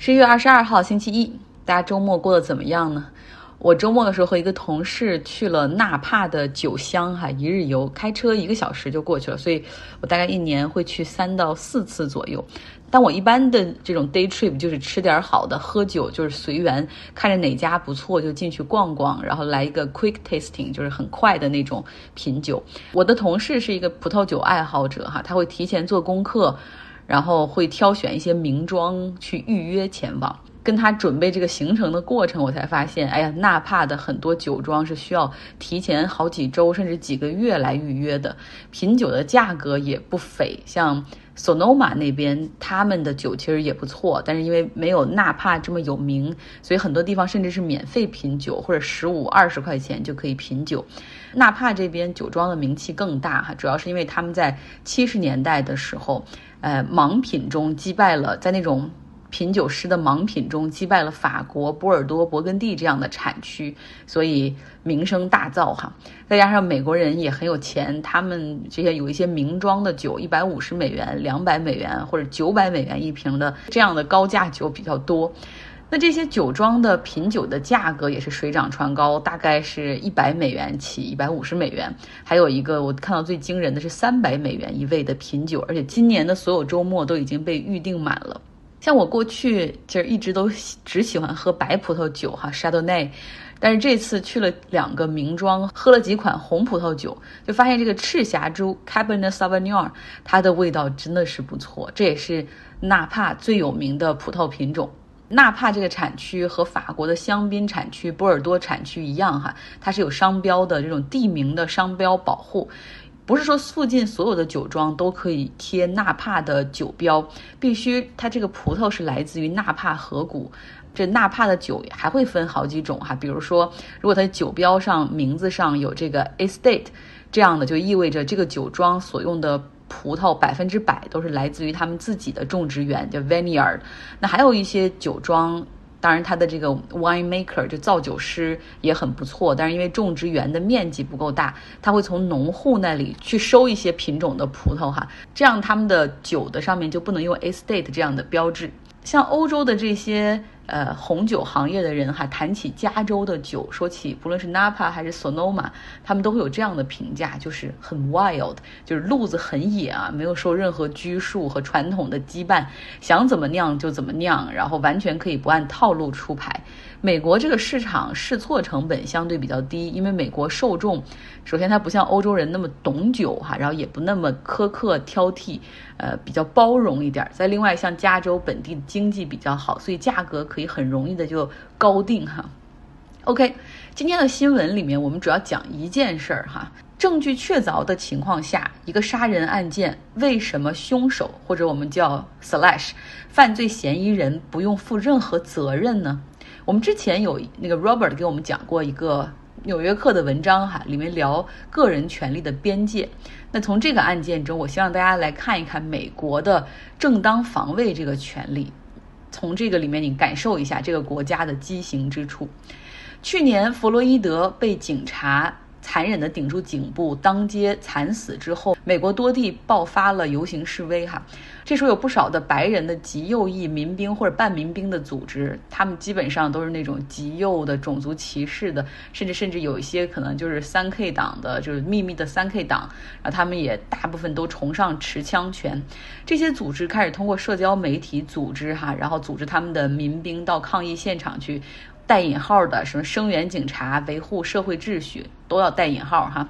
十一月二十二号星期一，大家周末过得怎么样呢？我周末的时候和一个同事去了纳帕的酒乡哈，一日游，开车一个小时就过去了。所以我大概一年会去三到四次左右。但我一般的这种 day trip 就是吃点好的，喝酒就是随缘，看着哪家不错就进去逛逛，然后来一个 quick tasting，就是很快的那种品酒。我的同事是一个葡萄酒爱好者哈，他会提前做功课。然后会挑选一些名庄去预约前往，跟他准备这个行程的过程，我才发现，哎呀，纳帕的很多酒庄是需要提前好几周甚至几个月来预约的，品酒的价格也不菲，像。索诺玛那边他们的酒其实也不错，但是因为没有纳帕这么有名，所以很多地方甚至是免费品酒，或者十五二十块钱就可以品酒。纳帕这边酒庄的名气更大哈，主要是因为他们在七十年代的时候，呃，盲品中击败了在那种。品酒师的盲品中击败了法国波尔多、勃艮第这样的产区，所以名声大噪哈。再加上美国人也很有钱，他们这些有一些名庄的酒，一百五十美元、两百美元或者九百美元一瓶的这样的高价酒比较多。那这些酒庄的品酒的价格也是水涨船高，大概是一百美元起，一百五十美元。还有一个我看到最惊人的是三百美元一位的品酒，而且今年的所有周末都已经被预定满了。像我过去其实一直都只喜欢喝白葡萄酒哈，Chardonnay，但是这次去了两个名庄，喝了几款红葡萄酒，就发现这个赤霞珠 Cabernet Sauvignon 它的味道真的是不错，这也是纳帕最有名的葡萄品种。纳帕这个产区和法国的香槟产区、波尔多产区一样哈，它是有商标的这种地名的商标保护。不是说附近所有的酒庄都可以贴纳帕的酒标，必须它这个葡萄是来自于纳帕河谷。这纳帕的酒还会分好几种哈，比如说，如果它酒标上名字上有这个 estate 这样的，就意味着这个酒庄所用的葡萄百分之百都是来自于他们自己的种植园，叫 vineyard。那还有一些酒庄。当然，它的这个 wine maker 就造酒师也很不错，但是因为种植园的面积不够大，他会从农户那里去收一些品种的葡萄哈，这样他们的酒的上面就不能用 estate 这样的标志。像欧洲的这些。呃，红酒行业的人哈，谈起加州的酒，说起不论是 Napa 还是索诺马他们都会有这样的评价，就是很 wild，就是路子很野啊，没有受任何拘束和传统的羁绊，想怎么酿就怎么酿，然后完全可以不按套路出牌。美国这个市场试错成本相对比较低，因为美国受众，首先它不像欧洲人那么懂酒哈，然后也不那么苛刻挑剔，呃，比较包容一点。再另外，像加州本地经济比较好，所以价格可以很容易的就高定哈。OK，今天的新闻里面我们主要讲一件事儿哈，证据确凿的情况下，一个杀人案件为什么凶手或者我们叫 slash 犯罪嫌疑人不用负任何责任呢？我们之前有那个 Robert 给我们讲过一个纽约客的文章哈，里面聊个人权利的边界。那从这个案件中，我希望大家来看一看美国的正当防卫这个权利，从这个里面你感受一下这个国家的畸形之处。去年弗洛伊德被警察。残忍地顶住颈部，当街惨死之后，美国多地爆发了游行示威。哈，这时候有不少的白人的极右翼民兵或者半民兵的组织，他们基本上都是那种极右的种族歧视的，甚至甚至有一些可能就是三 K 党的，就是秘密的三 K 党。然后他们也大部分都崇尚持枪权。这些组织开始通过社交媒体组织哈，然后组织他们的民兵到抗议现场去。带引号的什么声援警察、维护社会秩序，都要带引号哈。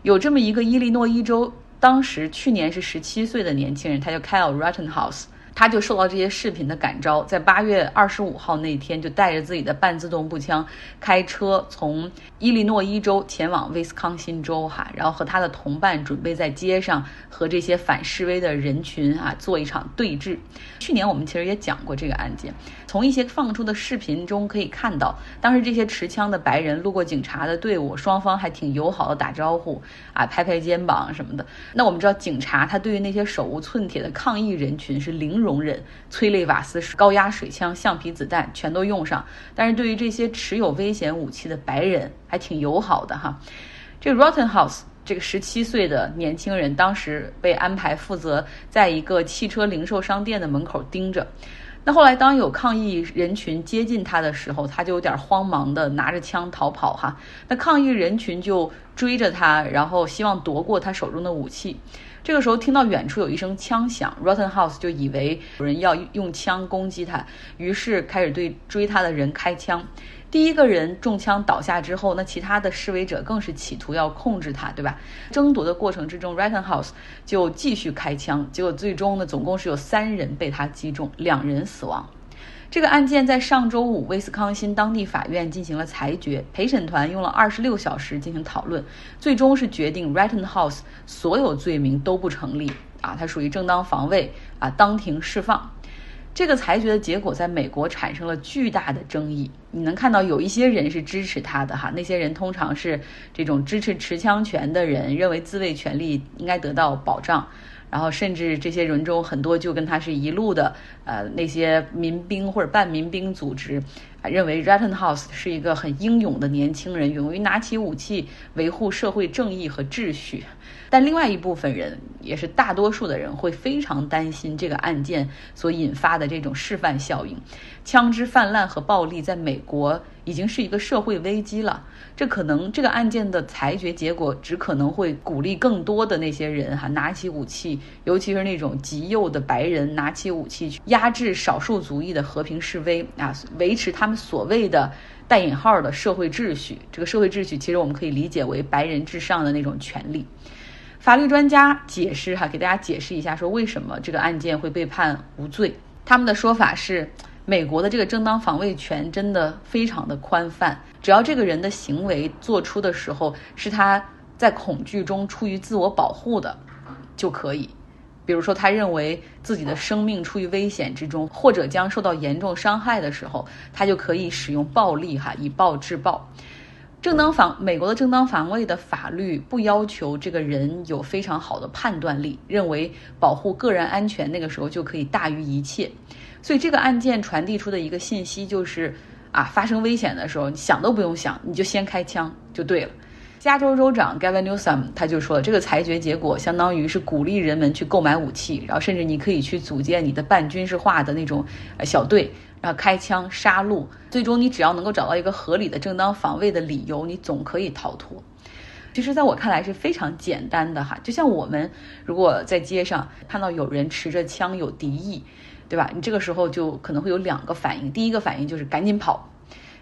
有这么一个伊利诺伊州，当时去年是十七岁的年轻人，他叫 Kyle Rattenhouse，。他就受到这些视频的感召，在八月二十五号那天，就带着自己的半自动步枪，开车从伊利诺伊州前往威斯康辛州，哈，然后和他的同伴准备在街上和这些反示威的人群啊做一场对峙。去年我们其实也讲过这个案件，从一些放出的视频中可以看到，当时这些持枪的白人路过警察的队伍，双方还挺友好的打招呼啊，拍拍肩膀什么的。那我们知道，警察他对于那些手无寸铁的抗议人群是零。容忍催泪瓦斯、高压水枪、橡皮子弹全都用上，但是对于这些持有危险武器的白人还挺友好的哈。这 Rotten House 这个十七岁的年轻人当时被安排负责在一个汽车零售商店的门口盯着，那后来当有抗议人群接近他的时候，他就有点慌忙的拿着枪逃跑哈。那抗议人群就追着他，然后希望夺过他手中的武器。这个时候听到远处有一声枪响，Rottenhouse 就以为有人要用枪攻击他，于是开始对追他的人开枪。第一个人中枪倒下之后，那其他的示威者更是企图要控制他，对吧？争夺的过程之中，Rottenhouse 就继续开枪，结果最终呢，总共是有三人被他击中，两人死亡。这个案件在上周五威斯康辛当地法院进行了裁决，陪审团用了二十六小时进行讨论，最终是决定 Rittenhouse 所有罪名都不成立啊，他属于正当防卫啊，当庭释放。这个裁决的结果在美国产生了巨大的争议。你能看到有一些人是支持他的哈，那些人通常是这种支持持枪权的人，认为自卫权利应该得到保障。然后甚至这些人中很多就跟他是一路的，呃，那些民兵或者半民兵组织，认为 Rittenhouse 是一个很英勇的年轻人，勇于拿起武器维护社会正义和秩序。但另外一部分人，也是大多数的人，会非常担心这个案件所引发的这种示范效应。枪支泛滥和暴力在美国已经是一个社会危机了。这可能这个案件的裁决结果，只可能会鼓励更多的那些人哈拿起武器，尤其是那种极右的白人拿起武器去压制少数族裔的和平示威啊，维持他们所谓的带引号的社会秩序。这个社会秩序其实我们可以理解为白人至上的那种权利。法律专家解释哈，给大家解释一下，说为什么这个案件会被判无罪。他们的说法是，美国的这个正当防卫权真的非常的宽泛，只要这个人的行为做出的时候是他在恐惧中出于自我保护的，就可以。比如说，他认为自己的生命处于危险之中，或者将受到严重伤害的时候，他就可以使用暴力哈，以暴制暴。正当防美国的正当防卫的法律不要求这个人有非常好的判断力，认为保护个人安全那个时候就可以大于一切，所以这个案件传递出的一个信息就是，啊，发生危险的时候你想都不用想，你就先开枪就对了。加州州长 Gavin Newsom 他就说，这个裁决结果相当于是鼓励人们去购买武器，然后甚至你可以去组建你的半军事化的那种小队。然后开枪杀戮，最终你只要能够找到一个合理的正当防卫的理由，你总可以逃脱。其实，在我看来是非常简单的哈，就像我们如果在街上看到有人持着枪有敌意，对吧？你这个时候就可能会有两个反应，第一个反应就是赶紧跑，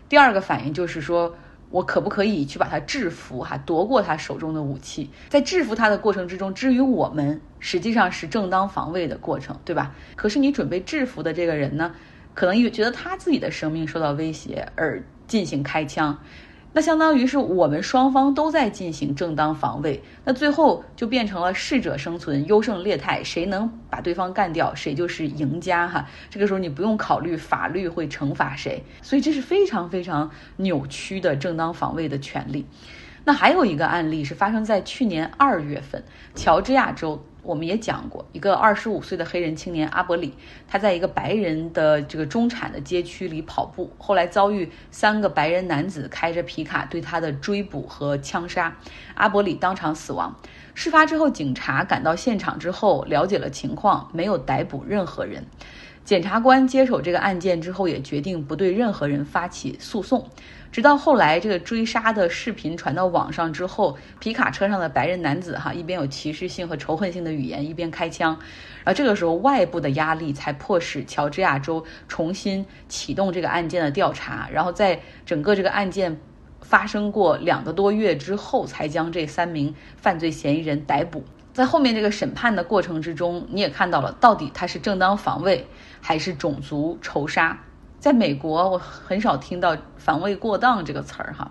第二个反应就是说我可不可以去把他制服哈，夺过他手中的武器，在制服他的过程之中，至于我们实际上是正当防卫的过程，对吧？可是你准备制服的这个人呢？可能因为觉得他自己的生命受到威胁而进行开枪，那相当于是我们双方都在进行正当防卫，那最后就变成了适者生存、优胜劣汰，谁能把对方干掉，谁就是赢家哈。这个时候你不用考虑法律会惩罚谁，所以这是非常非常扭曲的正当防卫的权利。那还有一个案例是发生在去年二月份，乔治亚州。我们也讲过，一个二十五岁的黑人青年阿伯里，他在一个白人的这个中产的街区里跑步，后来遭遇三个白人男子开着皮卡对他的追捕和枪杀，阿伯里当场死亡。事发之后，警察赶到现场之后了解了情况，没有逮捕任何人。检察官接手这个案件之后，也决定不对任何人发起诉讼。直到后来，这个追杀的视频传到网上之后，皮卡车上的白人男子哈一边有歧视性和仇恨性的语言，一边开枪。而这个时候，外部的压力才迫使乔治亚州重新启动这个案件的调查。然后，在整个这个案件发生过两个多月之后，才将这三名犯罪嫌疑人逮捕。在后面这个审判的过程之中，你也看到了，到底他是正当防卫。还是种族仇杀，在美国我很少听到“防卫过当”这个词儿哈。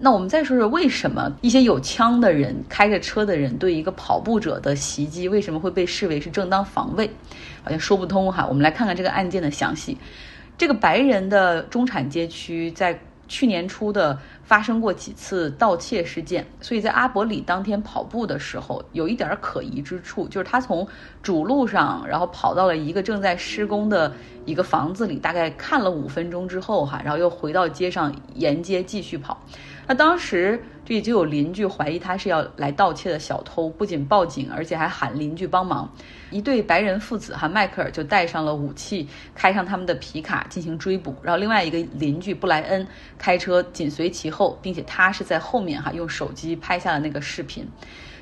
那我们再说说为什么一些有枪的人、开着车的人对一个跑步者的袭击为什么会被视为是正当防卫？好像说不通哈。我们来看看这个案件的详细。这个白人的中产街区在去年初的发生过几次盗窃事件，所以在阿伯里当天跑步的时候，有一点可疑之处，就是他从主路上，然后跑到了一个正在施工的一个房子里，大概看了五分钟之后，哈，然后又回到街上沿街继续跑。那当时这里就有邻居怀疑他是要来盗窃的小偷，不仅报警，而且还喊邻居帮忙。一对白人父子哈，迈克尔就带上了武器，开上他们的皮卡进行追捕。然后另外一个邻居布莱恩开车紧随其后，并且他是在后面哈用手机拍下了那个视频。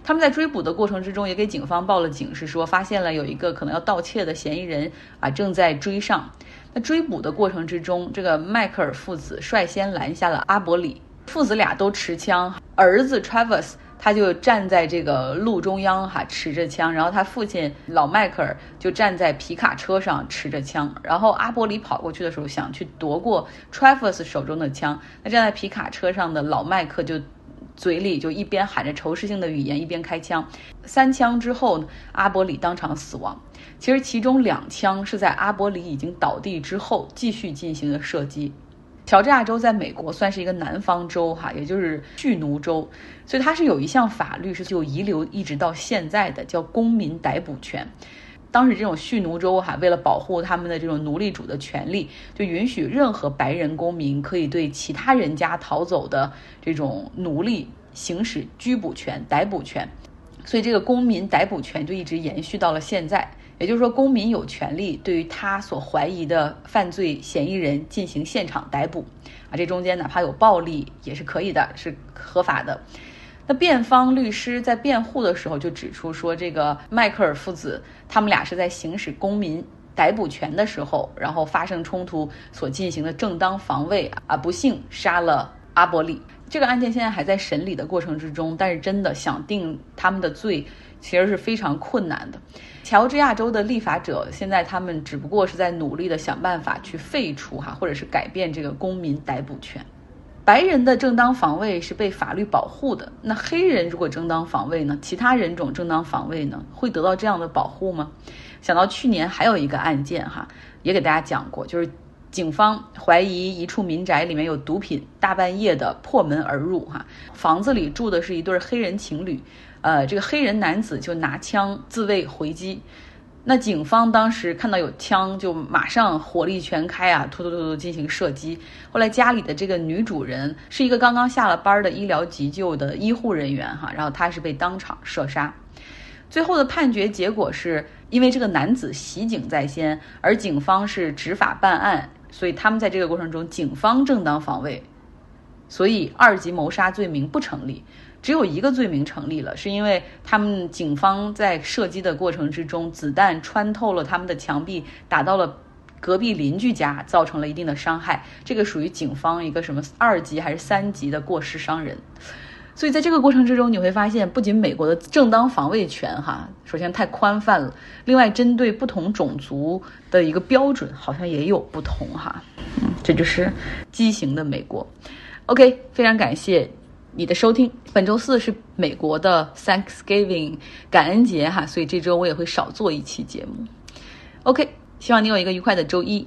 他们在追捕的过程之中也给警方报了警，是说发现了有一个可能要盗窃的嫌疑人啊正在追上。那追捕的过程之中，这个迈克尔父子率先拦下了阿伯里。父子俩都持枪，儿子 Travis 他就站在这个路中央哈持着枪，然后他父亲老迈克尔就站在皮卡车上持着枪，然后阿伯里跑过去的时候想去夺过 Travis 手中的枪，那站在皮卡车上的老迈克就嘴里就一边喊着仇视性的语言，一边开枪，三枪之后阿伯里当场死亡。其实其中两枪是在阿伯里已经倒地之后继续进行的射击。乔治亚州在美国算是一个南方州，哈，也就是蓄奴州，所以它是有一项法律是就遗留一直到现在的，叫公民逮捕权。当时这种蓄奴州，哈，为了保护他们的这种奴隶主的权利，就允许任何白人公民可以对其他人家逃走的这种奴隶行使拘捕权、逮捕权。所以这个公民逮捕权就一直延续到了现在。也就是说，公民有权利对于他所怀疑的犯罪嫌疑人进行现场逮捕，啊，这中间哪怕有暴力也是可以的，是合法的。那辩方律师在辩护的时候就指出说，这个迈克尔父子他们俩是在行使公民逮捕权的时候，然后发生冲突所进行的正当防卫啊，不幸杀了阿伯利。这个案件现在还在审理的过程之中，但是真的想定他们的罪，其实是非常困难的。乔治亚州的立法者现在他们只不过是在努力的想办法去废除哈，或者是改变这个公民逮捕权。白人的正当防卫是被法律保护的，那黑人如果正当防卫呢？其他人种正当防卫呢？会得到这样的保护吗？想到去年还有一个案件哈，也给大家讲过，就是警方怀疑一处民宅里面有毒品，大半夜的破门而入哈，房子里住的是一对黑人情侣。呃，这个黑人男子就拿枪自卫回击，那警方当时看到有枪，就马上火力全开啊，突突突突进行射击。后来家里的这个女主人是一个刚刚下了班的医疗急救的医护人员哈，然后她是被当场射杀。最后的判决结果是因为这个男子袭警在先，而警方是执法办案，所以他们在这个过程中警方正当防卫，所以二级谋杀罪名不成立。只有一个罪名成立了，是因为他们警方在射击的过程之中，子弹穿透了他们的墙壁，打到了隔壁邻居家，造成了一定的伤害。这个属于警方一个什么二级还是三级的过失伤人。所以在这个过程之中，你会发现，不仅美国的正当防卫权哈，首先太宽泛了，另外针对不同种族的一个标准好像也有不同哈。嗯，这就是畸形的美国。OK，非常感谢。你的收听，本周四是美国的 Thanksgiving 感恩节哈，所以这周我也会少做一期节目。OK，希望你有一个愉快的周一。